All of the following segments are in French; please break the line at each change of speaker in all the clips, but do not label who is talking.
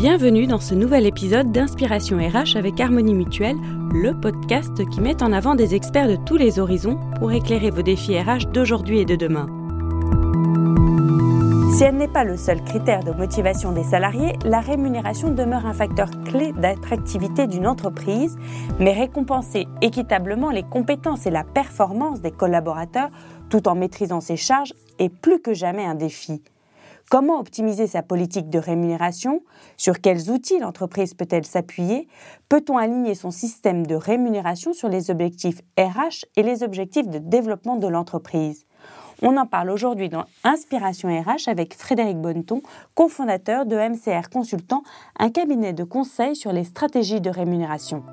Bienvenue dans ce nouvel épisode d'Inspiration RH avec Harmonie Mutuelle, le podcast qui met en avant des experts de tous les horizons pour éclairer vos défis RH d'aujourd'hui et de demain. Si elle n'est pas le seul critère de motivation des salariés, la rémunération demeure un facteur clé d'attractivité d'une entreprise, mais récompenser équitablement les compétences et la performance des collaborateurs tout en maîtrisant ses charges est plus que jamais un défi. Comment optimiser sa politique de rémunération? Sur quels outils l'entreprise peut-elle s'appuyer? Peut-on aligner son système de rémunération sur les objectifs RH et les objectifs de développement de l'entreprise? On en parle aujourd'hui dans Inspiration RH avec Frédéric Bonneton, cofondateur de MCR Consultant, un cabinet de conseil sur les stratégies de rémunération.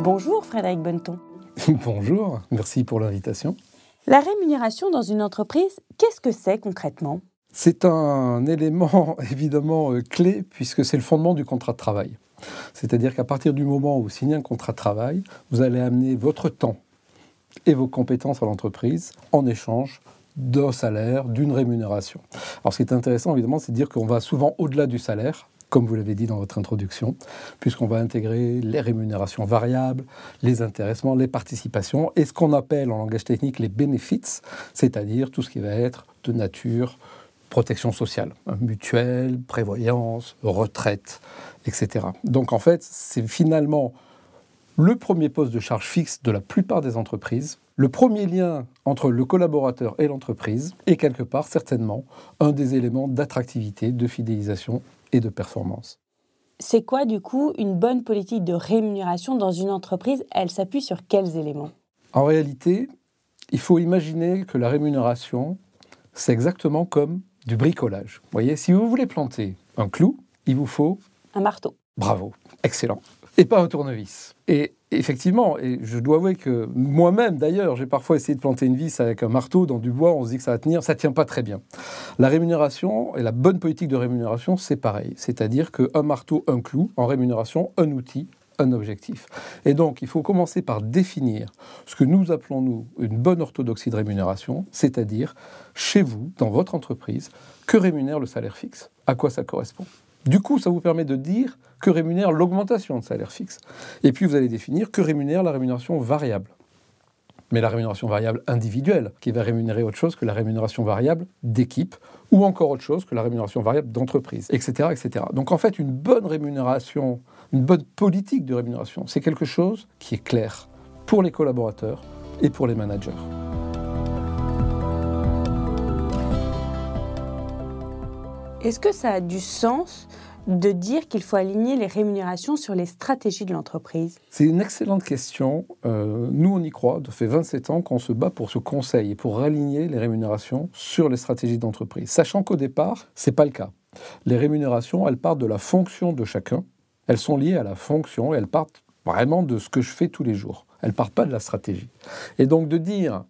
Bonjour Frédéric Bonneton.
Bonjour, merci pour l'invitation.
La rémunération dans une entreprise, qu'est-ce que c'est concrètement?
C'est un élément évidemment euh, clé puisque c'est le fondement du contrat de travail. C'est-à-dire qu'à partir du moment où vous signez un contrat de travail, vous allez amener votre temps et vos compétences à l'entreprise en échange d'un salaire, d'une rémunération. Alors ce qui est intéressant évidemment, c'est de dire qu'on va souvent au-delà du salaire comme vous l'avez dit dans votre introduction, puisqu'on va intégrer les rémunérations variables, les intéressements, les participations et ce qu'on appelle en langage technique les benefits, c'est-à-dire tout ce qui va être de nature protection sociale, mutuelle, prévoyance, retraite, etc. Donc en fait, c'est finalement le premier poste de charge fixe de la plupart des entreprises, le premier lien entre le collaborateur et l'entreprise, et quelque part certainement un des éléments d'attractivité, de fidélisation et de performance.
C'est quoi du coup une bonne politique de rémunération dans une entreprise? Elle s'appuie sur quels éléments?
En réalité, il faut imaginer que la rémunération, c'est exactement comme du bricolage. Vous voyez, si vous voulez planter un clou, il vous faut
un marteau.
Bravo, excellent. Et pas un tournevis. Et effectivement, et je dois avouer que moi-même, d'ailleurs, j'ai parfois essayé de planter une vis avec un marteau dans du bois, on se dit que ça va tenir, ça tient pas très bien. La rémunération et la bonne politique de rémunération, c'est pareil. C'est-à-dire qu'un marteau, un clou, en rémunération, un outil, un objectif. Et donc, il faut commencer par définir ce que nous appelons, nous, une bonne orthodoxie de rémunération, c'est-à-dire, chez vous, dans votre entreprise, que rémunère le salaire fixe À quoi ça correspond du coup, ça vous permet de dire que rémunère l'augmentation de salaire fixe. Et puis, vous allez définir que rémunère la rémunération variable. Mais la rémunération variable individuelle, qui va rémunérer autre chose que la rémunération variable d'équipe, ou encore autre chose que la rémunération variable d'entreprise, etc.. Donc en fait, une bonne rémunération, une bonne politique de rémunération, c'est quelque chose qui est clair pour les collaborateurs et pour les managers.
Est-ce que ça a du sens de dire qu'il faut aligner les rémunérations sur les stratégies de l'entreprise?
C'est une excellente question. Euh, nous, on y croit. Ça fait 27 ans qu'on se bat pour ce conseil et pour aligner les rémunérations sur les stratégies d'entreprise. Sachant qu'au départ, ce n'est pas le cas. Les rémunérations, elles partent de la fonction de chacun. Elles sont liées à la fonction et elles partent vraiment de ce que je fais tous les jours. Elles ne partent pas de la stratégie. Et donc de dire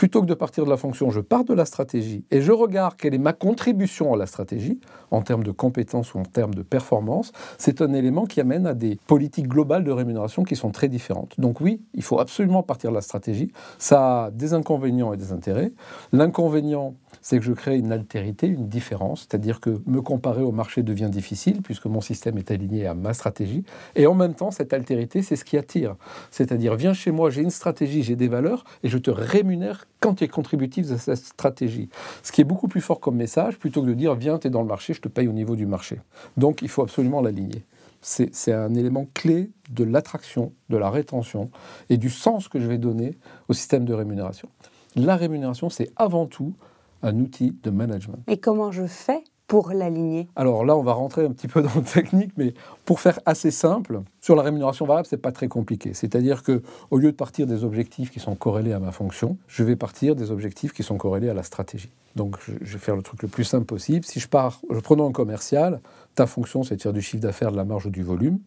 Plutôt que de partir de la fonction, je pars de la stratégie et je regarde quelle est ma contribution à la stratégie, en termes de compétences ou en termes de performance. C'est un élément qui amène à des politiques globales de rémunération qui sont très différentes. Donc oui, il faut absolument partir de la stratégie. Ça a des inconvénients et des intérêts. L'inconvénient, c'est que je crée une altérité, une différence, c'est-à-dire que me comparer au marché devient difficile puisque mon système est aligné à ma stratégie. Et en même temps, cette altérité, c'est ce qui attire. C'est-à-dire, viens chez moi, j'ai une stratégie, j'ai des valeurs et je te rémunère quand tu es contributif à cette stratégie. Ce qui est beaucoup plus fort comme message plutôt que de dire, viens, tu es dans le marché, je te paye au niveau du marché. Donc, il faut absolument l'aligner. C'est un élément clé de l'attraction, de la rétention et du sens que je vais donner au système de rémunération. La rémunération, c'est avant tout un outil de management.
Et comment je fais pour l'aligner
Alors là, on va rentrer un petit peu dans le technique, mais pour faire assez simple, sur la rémunération variable, c'est pas très compliqué. C'est-à-dire que au lieu de partir des objectifs qui sont corrélés à ma fonction, je vais partir des objectifs qui sont corrélés à la stratégie. Donc je vais faire le truc le plus simple possible. Si je pars, je prenons un commercial, ta fonction c'est de faire du chiffre d'affaires, de la marge ou du volume.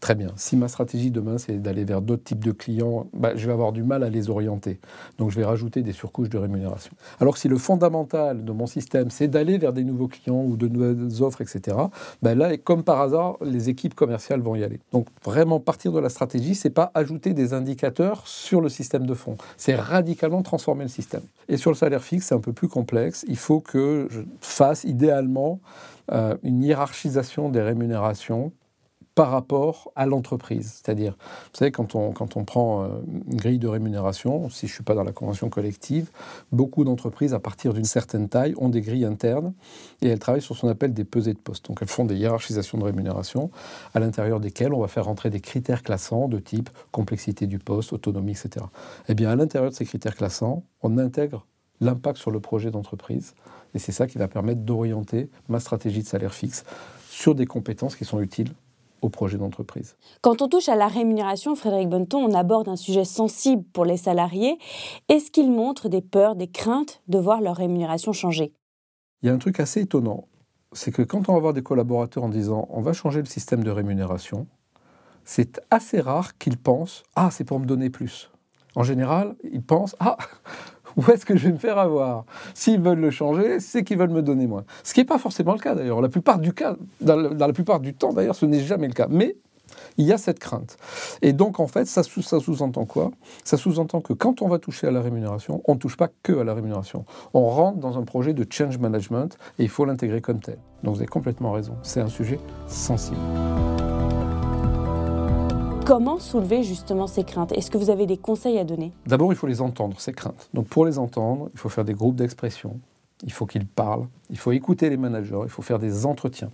Très bien. Si ma stratégie demain, c'est d'aller vers d'autres types de clients, bah, je vais avoir du mal à les orienter. Donc, je vais rajouter des surcouches de rémunération. Alors si le fondamental de mon système, c'est d'aller vers des nouveaux clients ou de nouvelles offres, etc., bah, là, comme par hasard, les équipes commerciales vont y aller. Donc, vraiment, partir de la stratégie, c'est pas ajouter des indicateurs sur le système de fond. C'est radicalement transformer le système. Et sur le salaire fixe, c'est un peu plus complexe. Il faut que je fasse idéalement euh, une hiérarchisation des rémunérations par rapport à l'entreprise. C'est-à-dire, vous savez, quand on, quand on prend euh, une grille de rémunération, si je ne suis pas dans la convention collective, beaucoup d'entreprises, à partir d'une certaine taille, ont des grilles internes et elles travaillent sur ce qu'on appelle des pesées de poste. Donc elles font des hiérarchisations de rémunération à l'intérieur desquelles on va faire rentrer des critères classants de type complexité du poste, autonomie, etc. Eh bien, à l'intérieur de ces critères classants, on intègre l'impact sur le projet d'entreprise. Et c'est ça qui va permettre d'orienter ma stratégie de salaire fixe sur des compétences qui sont utiles au projet d'entreprise.
Quand on touche à la rémunération, Frédéric Bonneton, on aborde un sujet sensible pour les salariés. Est-ce qu'ils montrent des peurs, des craintes de voir leur rémunération changer?
Il y a un truc assez étonnant, c'est que quand on va voir des collaborateurs en disant on va changer le système de rémunération, c'est assez rare qu'ils pensent ah c'est pour me donner plus. En général, ils pensent ah où est-ce que je vais me faire avoir? S'ils veulent le changer, c'est qu'ils veulent me donner moins. Ce qui n'est pas forcément le cas d'ailleurs. La plupart du cas, dans, la plupart du temps d'ailleurs, ce n'est jamais le cas. Mais il y a cette crainte. Et donc, en fait, ça, ça sous-entend quoi? Ça sous-entend que quand on va toucher à la rémunération, on ne touche pas que à la rémunération. On rentre dans un projet de change management et il faut l'intégrer comme tel. Donc, vous avez complètement raison. C'est un sujet sensible.
Comment soulever justement ces craintes? Est-ce que vous avez des conseils à donner?
D'abord, il faut les entendre, ces craintes. Donc pour les entendre, il faut faire des groupes d'expression, il faut qu'ils parlent, il faut écouter les managers, il faut faire des entretiens.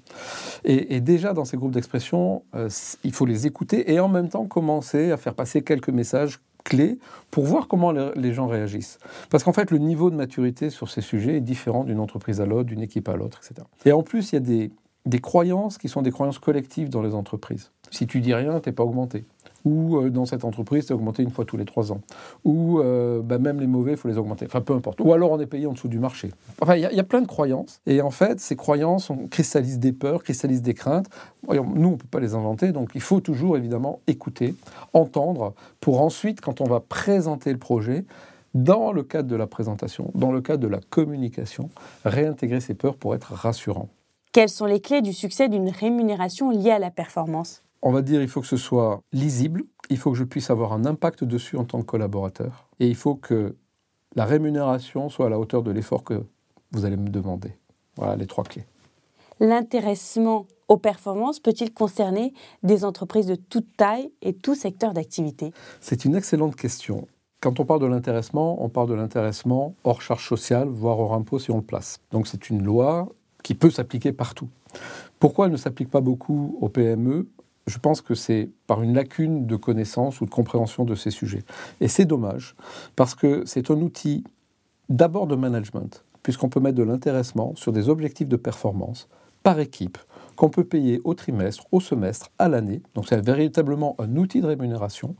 Et, déjà dans ces groupes d'expression, euh, il faut les écouter et en même temps commencer à faire passer quelques messages clés pour voir comment les gens réagissent. Parce qu'en fait, le niveau de maturité sur ces sujets est différent d'une entreprise à l'autre, d'une équipe à l'autre, etc. Et en plus, il y a des, des croyances qui sont des croyances collectives dans les entreprises. Si tu dis rien, tu n'es pas augmenté. Ou euh, dans cette entreprise, tu es augmenté une fois tous les trois ans. Ou euh, bah, même les mauvais, il faut les augmenter. Enfin, peu importe. Ou alors on est payé en dessous du marché. Enfin, il y, a plein de croyances. Et en fait, ces croyances on cristallisent des peurs, cristallisent des craintes. Nous, on ne peut pas les inventer. Donc, il faut toujours, évidemment, écouter, entendre, pour ensuite, quand on va présenter le projet, dans le cadre de la présentation, dans le cadre de la communication, réintégrer ces peurs pour être rassurant.
Quelles sont les clés du succès d'une rémunération liée à la performance?
On va dire il faut que ce soit lisible, il faut que je puisse avoir un impact dessus en tant que collaborateur, et il faut que la rémunération soit à la hauteur de l'effort que vous allez me demander. Voilà les trois clés.
L'intéressement aux performances peut-il concerner des entreprises de toute taille et tout secteur d'activité?
C'est une excellente question. Quand on parle de l'intéressement, on parle de l'intéressement hors charge sociale, voire hors impôt si on le place. Donc c'est une loi qui peut s'appliquer partout. Pourquoi elle ne s'applique pas beaucoup aux PME Je pense que c'est par une lacune de connaissance ou de compréhension de ces sujets. Et c'est dommage, parce que c'est un outil d'abord de management, puisqu'on peut mettre de l'intéressement sur des objectifs de performance par équipe, qu'on peut payer au trimestre, au semestre, à l'année. Donc c'est véritablement un outil de rémunération,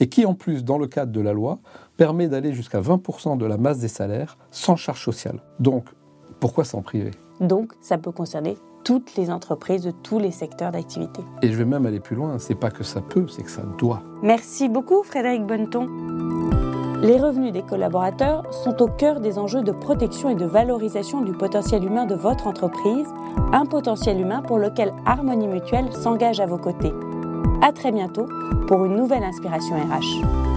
et qui en plus, dans le cadre de la loi, permet d'aller jusqu'à 20% de la masse des salaires sans charge sociale. Donc pourquoi s'en priver?
Donc, ça peut concerner toutes les entreprises de tous les secteurs d'activité.
Et je vais même aller plus loin, c'est pas que ça peut, c'est que ça doit.
Merci beaucoup Frédéric Bonneton. Les revenus des collaborateurs sont au cœur des enjeux de protection et de valorisation du potentiel humain de votre entreprise, un potentiel humain pour lequel Harmonie Mutuelle s'engage à vos côtés. À très bientôt pour une nouvelle inspiration RH.